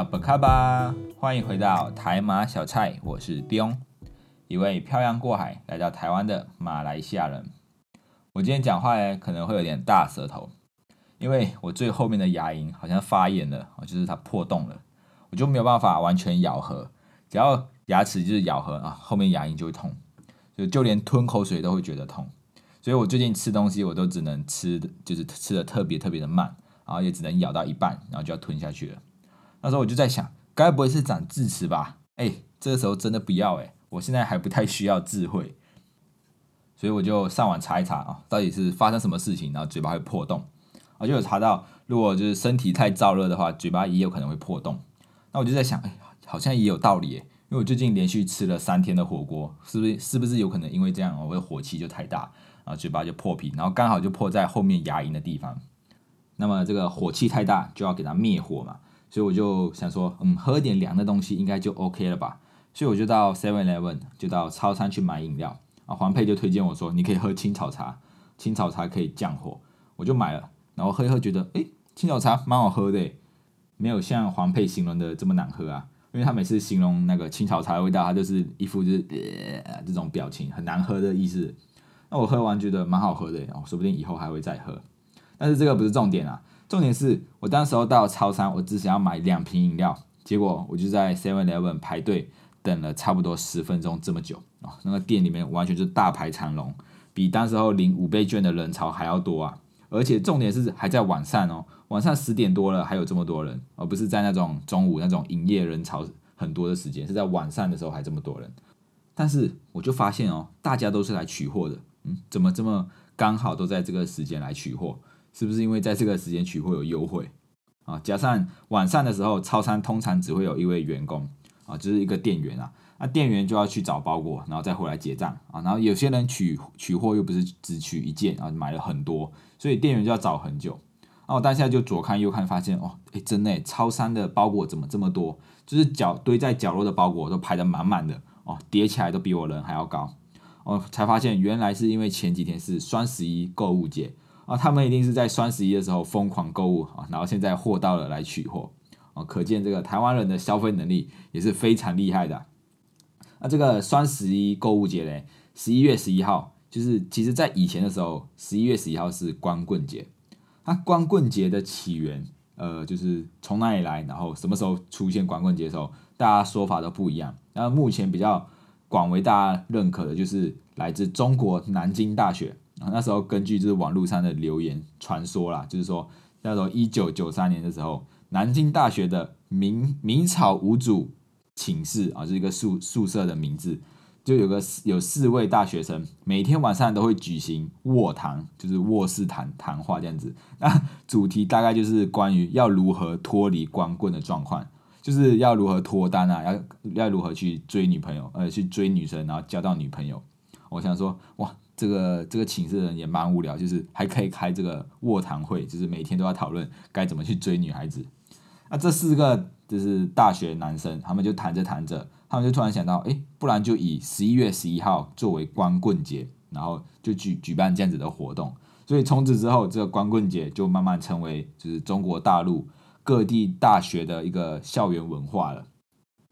阿布卡巴，欢迎回到台马小菜，我是刁一位漂洋过海来到台湾的马来西亚人。我今天讲话呢可能会有点大舌头，因为我最后面的牙龈好像发炎了，就是它破洞了，我就没有办法完全咬合，只要牙齿就是咬合啊，后面牙龈就会痛，就就连吞口水都会觉得痛，所以我最近吃东西我都只能吃的，就是吃的特别特别的慢。然后也只能咬到一半，然后就要吞下去了。那时候我就在想，该不会是长智齿吧？哎，这个时候真的不要哎，我现在还不太需要智慧，所以我就上网查一查啊，到底是发生什么事情，然后嘴巴会破洞。我就有查到，如果就是身体太燥热的话，嘴巴也有可能会破洞。那我就在想，哎，好像也有道理因为我最近连续吃了三天的火锅，是不是是不是有可能因为这样，我的火气就太大，然后嘴巴就破皮，然后刚好就破在后面牙龈的地方。那么这个火气太大，就要给它灭火嘛，所以我就想说，嗯，喝点凉的东西应该就 OK 了吧，所以我就到 Seven Eleven 就到超餐去买饮料啊。黄佩就推荐我说，你可以喝青草茶，青草茶可以降火，我就买了，然后喝一喝，觉得哎，青草茶蛮好喝的，没有像黄佩形容的这么难喝啊，因为他每次形容那个青草茶的味道，他就是一副就是呃这种表情，很难喝的意思。那我喝完觉得蛮好喝的哦，说不定以后还会再喝。但是这个不是重点啊，重点是我当时候到超商，我只想要买两瓶饮料，结果我就在 Seven Eleven 排队等了差不多十分钟这么久啊，那个店里面完全就是大排长龙，比当时候领五倍券的人潮还要多啊！而且重点是还在晚上哦，晚上十点多了还有这么多人，而不是在那种中午那种营业人潮很多的时间，是在晚上的时候还这么多人。但是我就发现哦，大家都是来取货的，嗯，怎么这么刚好都在这个时间来取货？是不是因为在这个时间取货有优惠啊？加上晚上的时候，超商通常只会有一位员工啊，就是一个店员啊。那店员就要去找包裹，然后再回来结账啊。然后有些人取取货又不是只取一件啊，买了很多，所以店员就要找很久。然后当下就左看右看，发现哦，哎，真的，超商的包裹怎么这么多？就是角堆在角落的包裹都排得满满的哦，叠起来都比我人还要高。哦，才发现原来是因为前几天是双十一购物节。啊，他们一定是在双十一的时候疯狂购物啊，然后现在货到了来取货啊，可见这个台湾人的消费能力也是非常厉害的。那这个双十一购物节嘞，十一月十一号，就是其实在以前的时候，十一月十一号是光棍节。那光棍节的起源，呃，就是从哪里来，然后什么时候出现光棍节的时候，大家说法都不一样。那目前比较广为大家认可的，就是来自中国南京大学。那时候根据就是网络上的留言传说啦，就是说那时候一九九三年的时候，南京大学的明明朝五主寝室啊，是一个宿宿舍的名字，就有个有四位大学生，每天晚上都会举行卧谈，就是卧室谈谈话这样子。那主题大概就是关于要如何脱离光棍的状况，就是要如何脱单啊，要要如何去追女朋友，呃，去追女生，然后交到女朋友。我想说，哇。这个这个寝室的人也蛮无聊，就是还可以开这个卧谈会，就是每天都要讨论该怎么去追女孩子。那这四个就是大学男生，他们就谈着谈着，他们就突然想到，哎，不然就以十一月十一号作为光棍节，然后就举举办这样子的活动。所以从此之后，这个光棍节就慢慢成为就是中国大陆各地大学的一个校园文化了。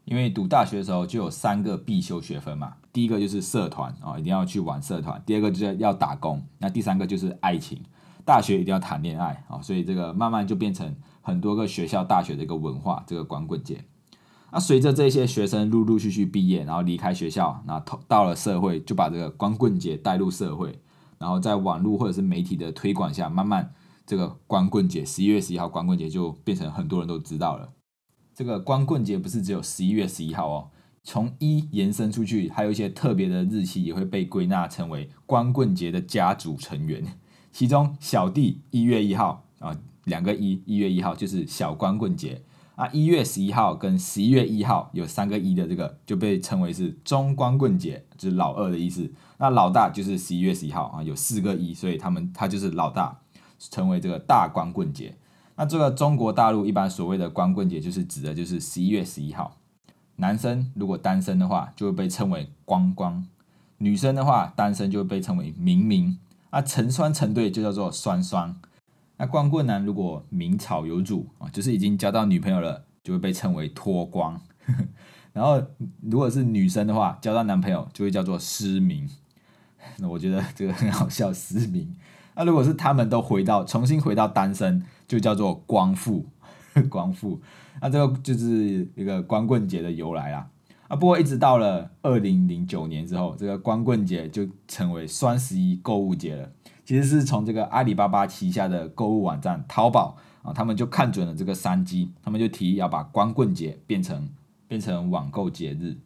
因为读大学的时候就有三个必修学分嘛，第一个就是社团啊，一定要去玩社团；第二个就是要打工；那第三个就是爱情。大学一定要谈恋爱啊，所以这个慢慢就变成很多个学校大学的一个文化，这个光棍节。那随着这些学生陆陆续续毕业，然后离开学校，那到了社会，就把这个光棍节带入社会，然后在网络或者是媒体的推广下，慢慢这个光棍节十一月十一号光棍节就变成很多人都知道了。这个光棍节不是只有十一月十一号哦，从一延伸出去，还有一些特别的日期也会被归纳成为光棍节的家族成员。其中小弟一月一号啊，两个一，一月一号就是小光棍节啊。一月十一号跟十一月一号有三个一的这个就被称为是中光棍节，就是老二的意思。那老大就是十一月十一号啊，有四个一，所以他们他就是老大，成为这个大光棍节。那这个中国大陆一般所谓的光棍节，就是指的就是十一月十一号。男生如果单身的话，就会被称为光光；女生的话，单身就会被称为明明。啊，成双成对就叫做双双。那光棍男如果名草有主啊，就是已经交到女朋友了，就就会被称为脱光。然后如果是女生的话，交到男朋友就会叫做失明。那我觉得这个很好笑，失明。那如果是他们都回到重新回到单身，就叫做光复。光复。那这个就是一个光棍节的由来啦。啊，不过一直到了二零零九年之后，这个光棍节就成为双十一购物节了。其实是从这个阿里巴巴旗下的购物网站淘宝啊，他们就看准了这个商机，他们就提议要把光棍节变成变成网购节日。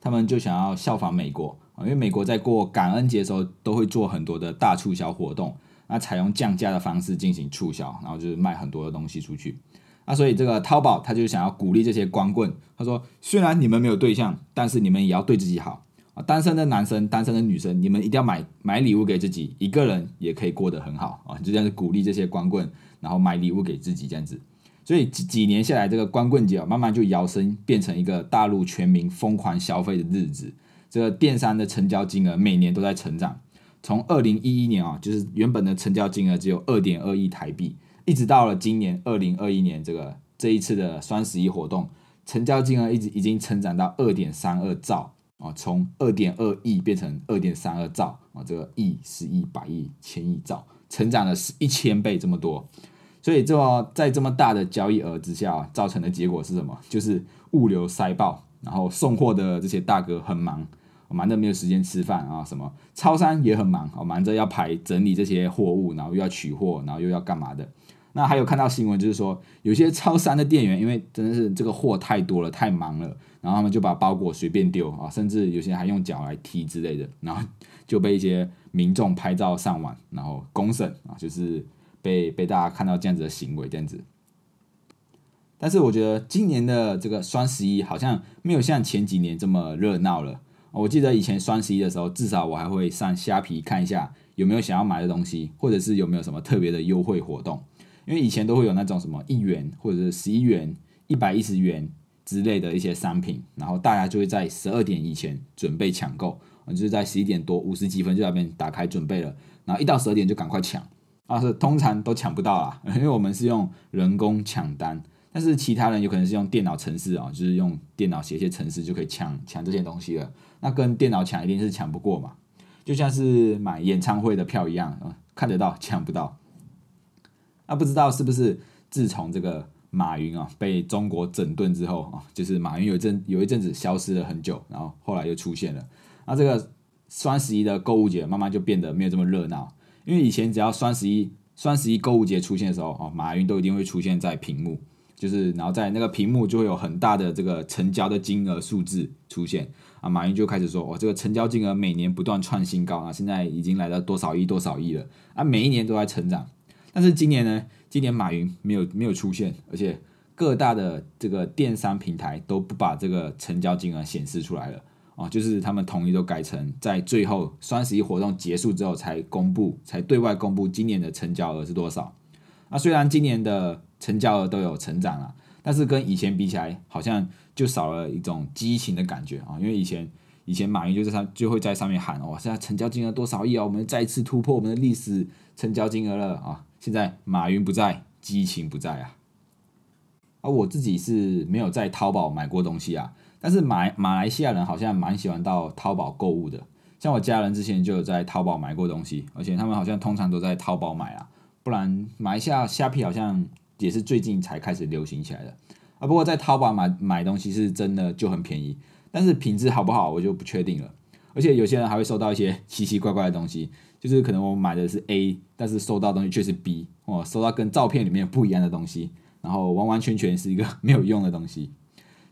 他们就想要效仿美国啊，因为美国在过感恩节的时候都会做很多的大促销活动，那采用降价的方式进行促销，然后就是卖很多的东西出去。那所以这个淘宝他就想要鼓励这些光棍，他说虽然你们没有对象，但是你们也要对自己好啊。单身的男生、单身的女生，你们一定要买买礼物给自己，一个人也可以过得很好啊。就这样子鼓励这些光棍，然后买礼物给自己这样子。所以几几年下来，这个光棍节啊，慢慢就摇身变成一个大陆全民疯狂消费的日子。这个电商的成交金额每年都在成长，从二零一一年啊，就是原本的成交金额只有二点二亿台币。一直到了今年二零二一年，这个这一次的双十一活动，成交金额一直已经成长到二点三二兆啊，从二点二亿变成二点三二兆啊，这个亿、十亿、百亿、千亿兆，成长了是一千倍这么多。所以这么在这么大的交易额之下，造成的结果是什么？就是物流塞爆，然后送货的这些大哥很忙，忙得没有时间吃饭啊，什么超商也很忙，忙着要排整理这些货物，然后又要取货，然后又要干嘛的。那还有看到新闻，就是说有些超商的店员，因为真的是这个货太多了，太忙了，然后他们就把包裹随便丢啊，甚至有些还用脚来踢之类的，然后就被一些民众拍照上网，然后公审啊，就是被被大家看到这样子的行为这样子。但是我觉得今年的这个双十一好像没有像前几年这么热闹了。我记得以前双十一的时候，至少我还会上虾皮看一下有没有想要买的东西，或者是有没有什么特别的优惠活动。因为以前都会有那种什么一元或者是十一元、一百一十元之类的一些商品，然后大家就会在十二点以前准备抢购，就是在十一点多五十几分就在那边打开准备了，然后一到十二点就赶快抢，啊是通常都抢不到啦，因为我们是用人工抢单，但是其他人有可能是用电脑程式啊，就是用电脑写一些程式就可以抢抢这些东西了，那跟电脑抢一定是抢不过嘛，就像是买演唱会的票一样啊，看得到抢不到。那不知道是不是自从这个马云啊被中国整顿之后啊，就是马云有一阵有一阵子消失了很久，然后后来又出现了。那这个双十一的购物节慢慢就变得没有这么热闹，因为以前只要双十一双十一购物节出现的时候啊，马云都一定会出现在屏幕，就是然后在那个屏幕就会有很大的这个成交的金额数字出现啊，马云就开始说哦，这个成交金额每年不断创新高啊，现在已经来到多少亿多少亿了啊，每一年都在成长。但是今年呢？今年马云没有没有出现，而且各大的这个电商平台都不把这个成交金额显示出来了哦，就是他们统一都改成在最后双十一活动结束之后才公布，才对外公布今年的成交额是多少。那虽然今年的成交额都有成长了，但是跟以前比起来，好像就少了一种激情的感觉啊，因为以前以前马云就在上就会在上面喊哦，现在成交金额多少亿啊，我们再次突破我们的历史成交金额了啊。现在马云不在，激情不在啊！而我自己是没有在淘宝买过东西啊，但是马马来西亚人好像蛮喜欢到淘宝购物的。像我家人之前就有在淘宝买过东西，而且他们好像通常都在淘宝买啊，不然马来西亚虾皮好像也是最近才开始流行起来的啊。不过在淘宝买买东西是真的就很便宜，但是品质好不好我就不确定了。而且有些人还会收到一些奇奇怪怪的东西。就是可能我买的是 A，但是收到东西却是 B，哦，收到跟照片里面不一样的东西，然后完完全全是一个 没有用的东西，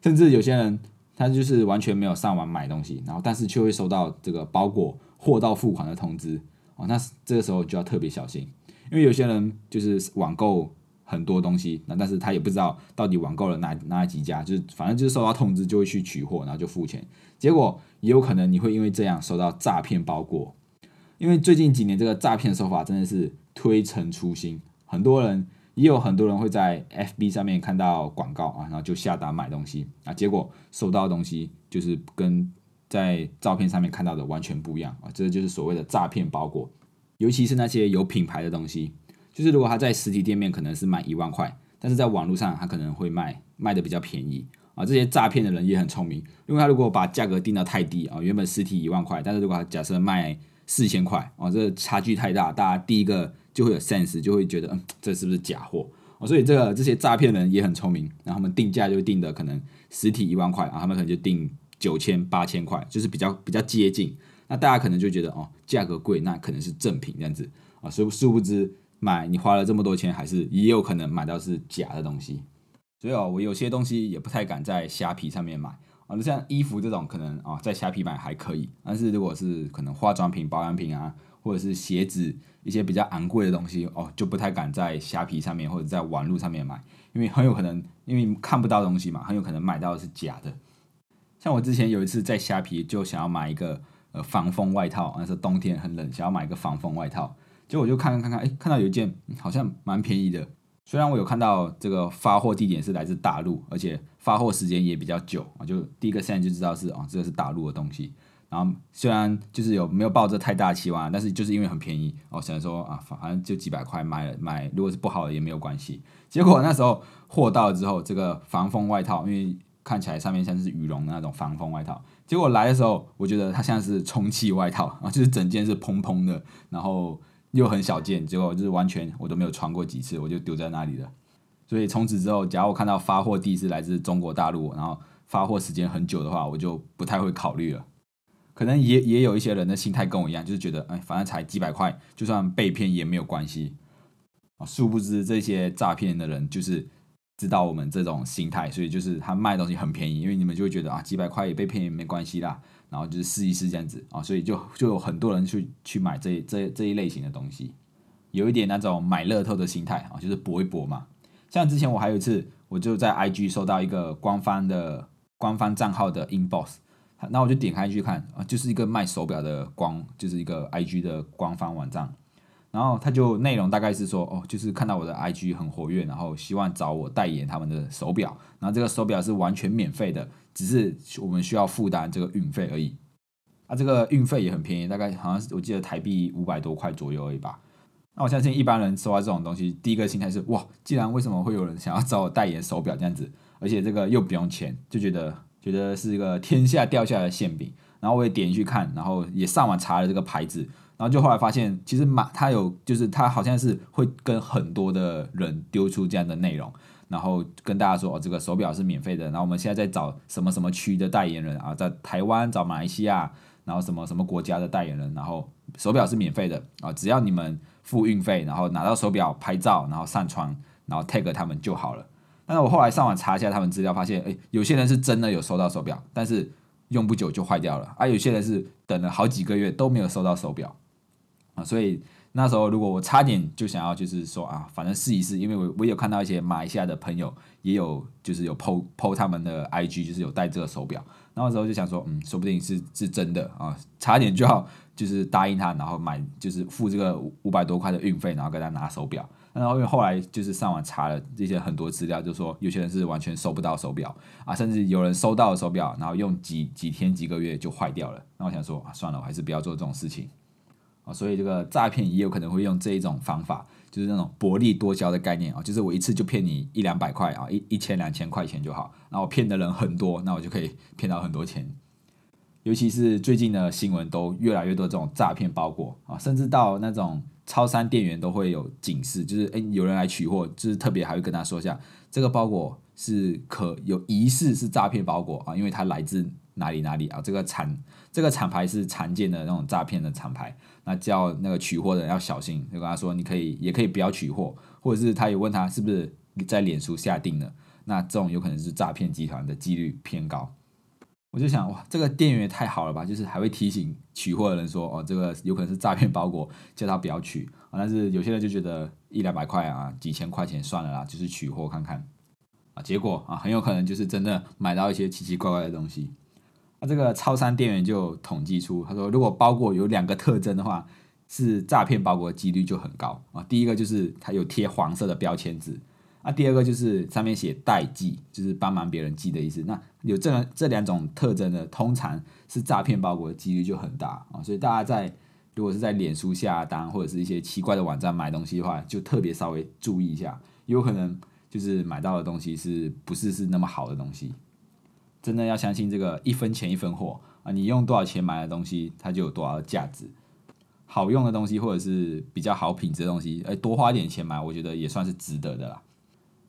甚至有些人他就是完全没有上网买东西，然后但是却会收到这个包裹货到付款的通知，哦，那这个时候就要特别小心，因为有些人就是网购很多东西，那但是他也不知道到底网购了哪哪几家，就是反正就是收到通知就会去取货，然后就付钱，结果也有可能你会因为这样收到诈骗包裹。因为最近几年这个诈骗手法真的是推陈出新，很多人也有很多人会在 FB 上面看到广告啊，然后就下单买东西啊，结果收到的东西就是跟在照片上面看到的完全不一样啊，这就是所谓的诈骗包裹。尤其是那些有品牌的东西，就是如果他在实体店面可能是卖一万块，但是在网络上他可能会卖卖的比较便宜啊。这些诈骗的人也很聪明，因为他如果把价格定到太低啊，原本实体一万块，但是如果假设卖四千块哦，这差距太大，大家第一个就会有 sense，就会觉得嗯，这是不是假货哦？所以这个这些诈骗人也很聪明，然后他们定价就定的可能实体一万块啊，他们可能就定九千八千块，就是比较比较接近。那大家可能就觉得哦，价格贵，那可能是正品这样子啊，殊殊不知买你花了这么多钱，还是也有可能买到是假的东西。所以哦，我有些东西也不太敢在虾皮上面买。啊，像衣服这种可能啊，在虾皮买还可以，但是如果是可能化妆品、保养品啊，或者是鞋子一些比较昂贵的东西哦，就不太敢在虾皮上面或者在网络上面买，因为很有可能因为看不到东西嘛，很有可能买到的是假的。像我之前有一次在虾皮就想要买一个呃防风外套，那时候冬天很冷，想要买一个防风外套，结果我就看看看看，哎，看到有一件好像蛮便宜的。虽然我有看到这个发货地点是来自大陆，而且发货时间也比较久啊，就第一个现在就知道是哦，这个是大陆的东西。然后虽然就是有没有抱着太大期望，但是就是因为很便宜，哦，想说啊，反正就几百块买买，如果是不好的也没有关系。结果那时候货到了之后，这个防风外套，因为看起来上面像是羽绒的那种防风外套，结果来的时候，我觉得它像是充气外套啊，就是整件是蓬蓬的，然后。又很小件，结果就是完全我都没有穿过几次，我就丢在那里了。所以从此之后，假如我看到发货地是来自中国大陆，然后发货时间很久的话，我就不太会考虑了。可能也也有一些人的心态跟我一样，就是觉得，哎，反正才几百块，就算被骗也没有关系。啊，殊不知这些诈骗的人就是知道我们这种心态，所以就是他卖东西很便宜，因为你们就会觉得啊，几百块也被骗也没关系啦。然后就是试一试这样子啊，所以就就有很多人去去买这这这一类型的东西，有一点那种买乐透的心态啊，就是搏一搏嘛。像之前我还有一次，我就在 IG 收到一个官方的官方账号的 inbox，那我就点开去看啊，就是一个卖手表的官，就是一个 IG 的官方网站。然后他就内容大概是说，哦，就是看到我的 IG 很活跃，然后希望找我代言他们的手表，然后这个手表是完全免费的，只是我们需要负担这个运费而已。啊，这个运费也很便宜，大概好像是我记得台币五百多块左右而已吧。那我相信一般人收到这种东西，第一个心态是，哇，既然为什么会有人想要找我代言手表这样子，而且这个又不用钱，就觉得觉得是一个天下掉下来的馅饼。然后我也点进去看，然后也上网查了这个牌子。然后就后来发现，其实马他有，就是他好像是会跟很多的人丢出这样的内容，然后跟大家说哦，这个手表是免费的。然后我们现在在找什么什么区的代言人啊，在台湾找马来西亚，然后什么什么国家的代言人，然后手表是免费的啊，只要你们付运费，然后拿到手表拍照，然后上传，然后 tag 他们就好了。但是我后来上网查一下他们资料，发现哎，有些人是真的有收到手表，但是用不久就坏掉了，而有些人是等了好几个月都没有收到手表。啊，所以那时候如果我差点就想要，就是说啊，反正试一试，因为我我有看到一些马来西亚的朋友也有，就是有 PO PO 他们的 IG，就是有戴这个手表，那时候就想说，嗯，说不定是是真的啊，差点就要就是答应他，然后买就是付这个五百多块的运费，然后跟他拿手表。然后因为后来就是上网查了这些很多资料，就说有些人是完全收不到手表啊，甚至有人收到手表，然后用几几天几个月就坏掉了。那我想说啊，算了，我还是不要做这种事情。啊，所以这个诈骗也有可能会用这一种方法，就是那种薄利多销的概念啊，就是我一次就骗你一两百块啊，一一千两千块钱就好，那我骗的人很多，那我就可以骗到很多钱。尤其是最近的新闻都越来越多这种诈骗包裹啊，甚至到那种超商店员都会有警示，就是诶有人来取货，就是特别还会跟他说一下，这个包裹是可有疑似是诈骗包裹啊，因为它来自哪里哪里啊，这个产这个厂牌是常见的那种诈骗的厂牌。那叫那个取货的人要小心，就跟他说，你可以也可以不要取货，或者是他也问他是不是在脸书下定的，那这种有可能是诈骗集团的几率偏高。我就想，哇，这个店员也太好了吧，就是还会提醒取货的人说，哦，这个有可能是诈骗包裹，叫他不要取。但是有些人就觉得一两百块啊，几千块钱算了啦，就是取货看看啊，结果啊，很有可能就是真的买到一些奇奇怪怪的东西。那这个超商店员就统计出，他说如果包裹有两个特征的话，是诈骗包裹的几率就很高啊。第一个就是它有贴黄色的标签纸，那第二个就是上面写代寄，就是帮忙别人寄的意思。那有这这两种特征的，通常是诈骗包裹的几率就很大啊。所以大家在如果是在脸书下单或者是一些奇怪的网站买东西的话，就特别稍微注意一下，有可能就是买到的东西是不是是那么好的东西。真的要相信这个一分钱一分货啊！你用多少钱买的东西，它就有多少价值。好用的东西或者是比较好品质的东西，哎，多花点钱买，我觉得也算是值得的啦。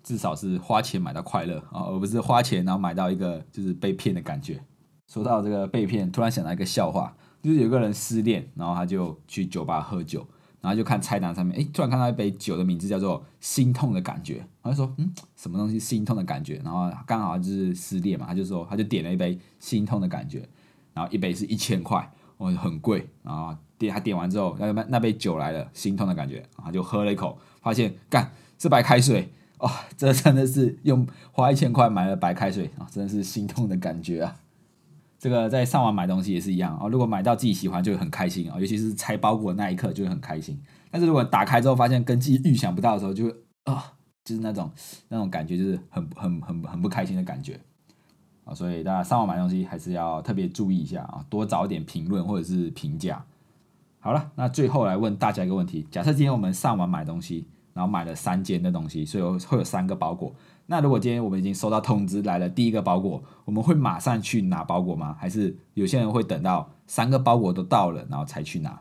至少是花钱买到快乐啊，而不是花钱然后买到一个就是被骗的感觉。说到这个被骗，突然想到一个笑话，就是有个人失恋，然后他就去酒吧喝酒，然后就看菜单上面，哎，突然看到一杯酒的名字叫做“心痛的感觉”，他就说，嗯，什么东西心痛的感觉？然后刚好就是失恋嘛，他就说，他就点了一杯心痛的感觉，然后一杯是一千块，哦，很贵。然后点他点完之后，那那杯酒来了，心痛的感觉，然后就喝了一口，发现干是白开水。哦，这真的是用花一千块买了白开水啊，真的是心痛的感觉啊！这个在上网买东西也是一样啊，如果买到自己喜欢就会很开心啊，尤其是拆包裹那一刻就会很开心。但是如果打开之后发现跟自己预想不到的时候，就会啊，就是那种那种感觉，就是很很很很不开心的感觉啊。所以大家上网买东西还是要特别注意一下啊，多找一点评论或者是评价。好了，那最后来问大家一个问题：假设今天我们上网买东西。然后买了三间的东西，所以会有三个包裹。那如果今天我们已经收到通知来了第一个包裹，我们会马上去拿包裹吗？还是有些人会等到三个包裹都到了，然后才去拿？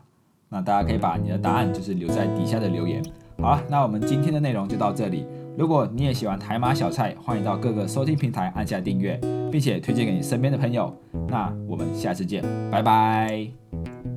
那大家可以把你的答案就是留在底下的留言。好了，那我们今天的内容就到这里。如果你也喜欢台马小菜，欢迎到各个收听平台按下订阅，并且推荐给你身边的朋友。那我们下次见，拜拜。